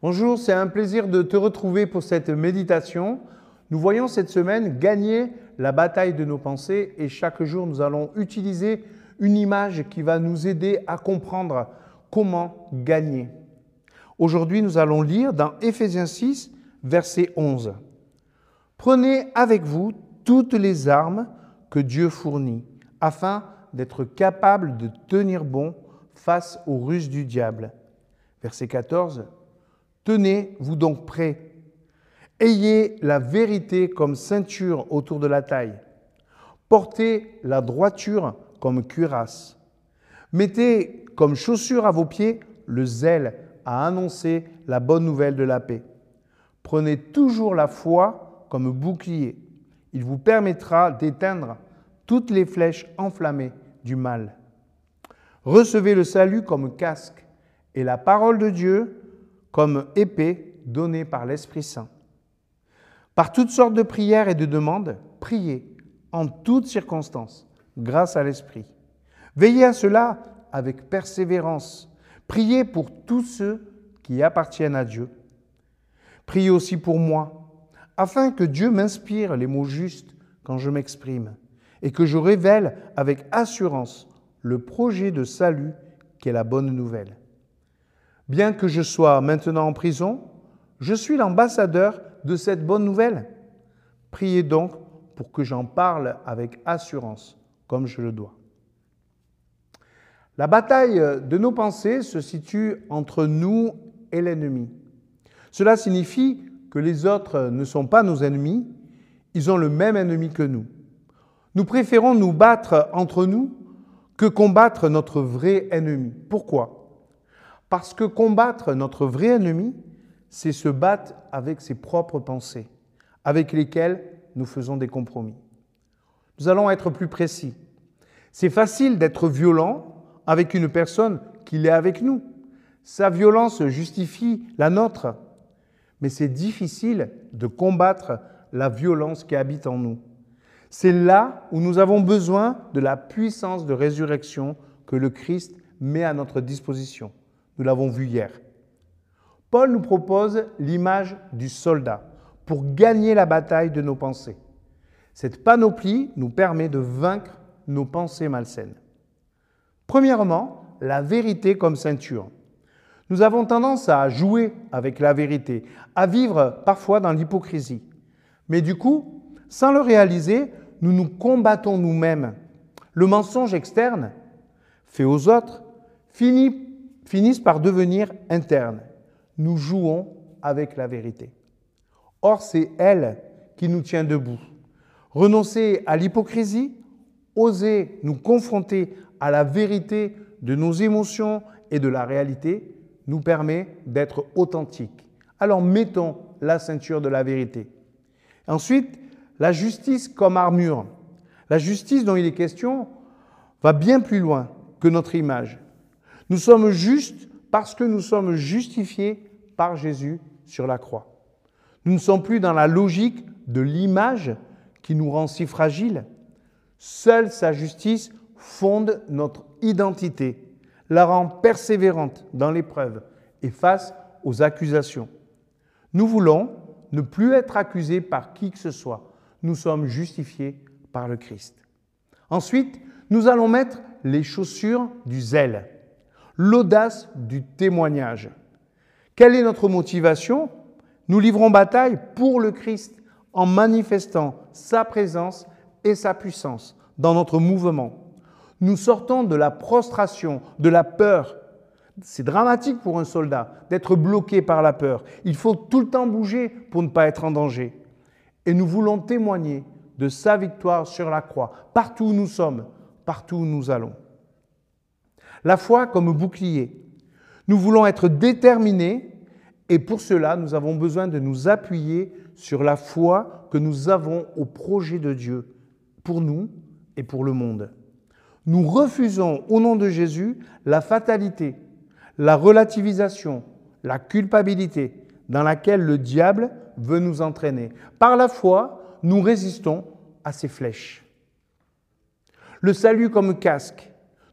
Bonjour, c'est un plaisir de te retrouver pour cette méditation. Nous voyons cette semaine gagner la bataille de nos pensées et chaque jour nous allons utiliser une image qui va nous aider à comprendre comment gagner. Aujourd'hui, nous allons lire dans Éphésiens 6, verset 11. Prenez avec vous toutes les armes que Dieu fournit afin d'être capable de tenir bon face aux ruses du diable. Verset 14. Tenez-vous donc prêts. Ayez la vérité comme ceinture autour de la taille. Portez la droiture comme cuirasse. Mettez comme chaussure à vos pieds le zèle à annoncer la bonne nouvelle de la paix. Prenez toujours la foi comme bouclier. Il vous permettra d'éteindre toutes les flèches enflammées du mal. Recevez le salut comme casque et la parole de Dieu comme épée donnée par l'Esprit Saint. Par toutes sortes de prières et de demandes, priez en toutes circonstances, grâce à l'Esprit. Veillez à cela avec persévérance. Priez pour tous ceux qui appartiennent à Dieu. Priez aussi pour moi, afin que Dieu m'inspire les mots justes quand je m'exprime, et que je révèle avec assurance le projet de salut qui est la bonne nouvelle. Bien que je sois maintenant en prison, je suis l'ambassadeur de cette bonne nouvelle. Priez donc pour que j'en parle avec assurance, comme je le dois. La bataille de nos pensées se situe entre nous et l'ennemi. Cela signifie que les autres ne sont pas nos ennemis, ils ont le même ennemi que nous. Nous préférons nous battre entre nous que combattre notre vrai ennemi. Pourquoi? Parce que combattre notre vrai ennemi, c'est se battre avec ses propres pensées, avec lesquelles nous faisons des compromis. Nous allons être plus précis. C'est facile d'être violent avec une personne qui est avec nous. Sa violence justifie la nôtre. Mais c'est difficile de combattre la violence qui habite en nous. C'est là où nous avons besoin de la puissance de résurrection que le Christ met à notre disposition. Nous l'avons vu hier. Paul nous propose l'image du soldat pour gagner la bataille de nos pensées. Cette panoplie nous permet de vaincre nos pensées malsaines. Premièrement, la vérité comme ceinture. Nous avons tendance à jouer avec la vérité, à vivre parfois dans l'hypocrisie. Mais du coup, sans le réaliser, nous nous combattons nous-mêmes. Le mensonge externe, fait aux autres, finit finissent par devenir internes. Nous jouons avec la vérité. Or, c'est elle qui nous tient debout. Renoncer à l'hypocrisie, oser nous confronter à la vérité de nos émotions et de la réalité nous permet d'être authentiques. Alors mettons la ceinture de la vérité. Ensuite, la justice comme armure. La justice dont il est question va bien plus loin que notre image. Nous sommes justes parce que nous sommes justifiés par Jésus sur la croix. Nous ne sommes plus dans la logique de l'image qui nous rend si fragiles. Seule sa justice fonde notre identité, la rend persévérante dans l'épreuve et face aux accusations. Nous voulons ne plus être accusés par qui que ce soit. Nous sommes justifiés par le Christ. Ensuite, nous allons mettre les chaussures du zèle l'audace du témoignage. Quelle est notre motivation? Nous livrons bataille pour le Christ en manifestant sa présence et sa puissance dans notre mouvement. Nous sortons de la prostration, de la peur. C'est dramatique pour un soldat d'être bloqué par la peur. Il faut tout le temps bouger pour ne pas être en danger. Et nous voulons témoigner de sa victoire sur la croix, partout où nous sommes, partout où nous allons la foi comme bouclier. Nous voulons être déterminés et pour cela, nous avons besoin de nous appuyer sur la foi que nous avons au projet de Dieu pour nous et pour le monde. Nous refusons au nom de Jésus la fatalité, la relativisation, la culpabilité dans laquelle le diable veut nous entraîner. Par la foi, nous résistons à ces flèches. Le salut comme casque,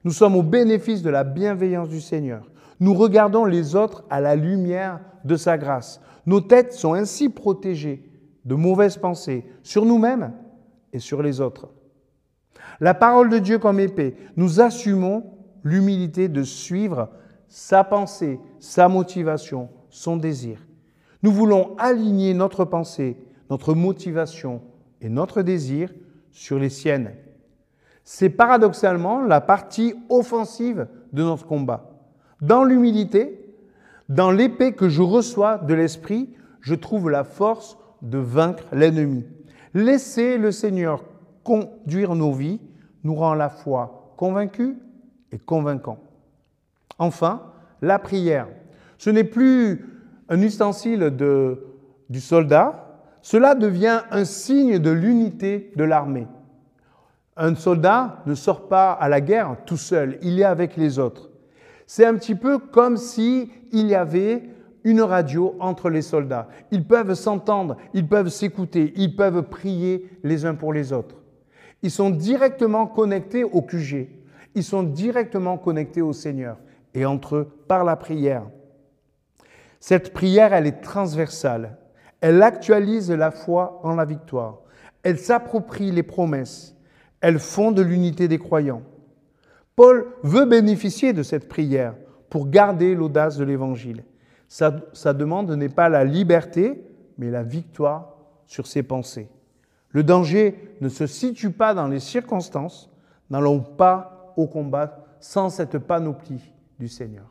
nous sommes au bénéfice de la bienveillance du Seigneur. Nous regardons les autres à la lumière de sa grâce. Nos têtes sont ainsi protégées de mauvaises pensées sur nous-mêmes et sur les autres. La parole de Dieu comme épée, nous assumons l'humilité de suivre sa pensée, sa motivation, son désir. Nous voulons aligner notre pensée, notre motivation et notre désir sur les siennes. C'est paradoxalement la partie offensive de notre combat. Dans l'humilité, dans l'épée que je reçois de l'Esprit, je trouve la force de vaincre l'ennemi. Laisser le Seigneur conduire nos vies nous rend la fois convaincus et convaincants. Enfin, la prière. Ce n'est plus un ustensile du soldat, cela devient un signe de l'unité de l'armée. Un soldat ne sort pas à la guerre tout seul, il est avec les autres. C'est un petit peu comme si il y avait une radio entre les soldats. Ils peuvent s'entendre, ils peuvent s'écouter, ils peuvent prier les uns pour les autres. Ils sont directement connectés au QG. Ils sont directement connectés au Seigneur et entre eux par la prière. Cette prière, elle est transversale. Elle actualise la foi en la victoire. Elle s'approprie les promesses. Elle fonde l'unité des croyants. Paul veut bénéficier de cette prière pour garder l'audace de l'Évangile. Sa, sa, demande n'est pas la liberté, mais la victoire sur ses pensées. Le danger ne se situe pas dans les circonstances. N'allons pas au combat sans cette panoplie du Seigneur.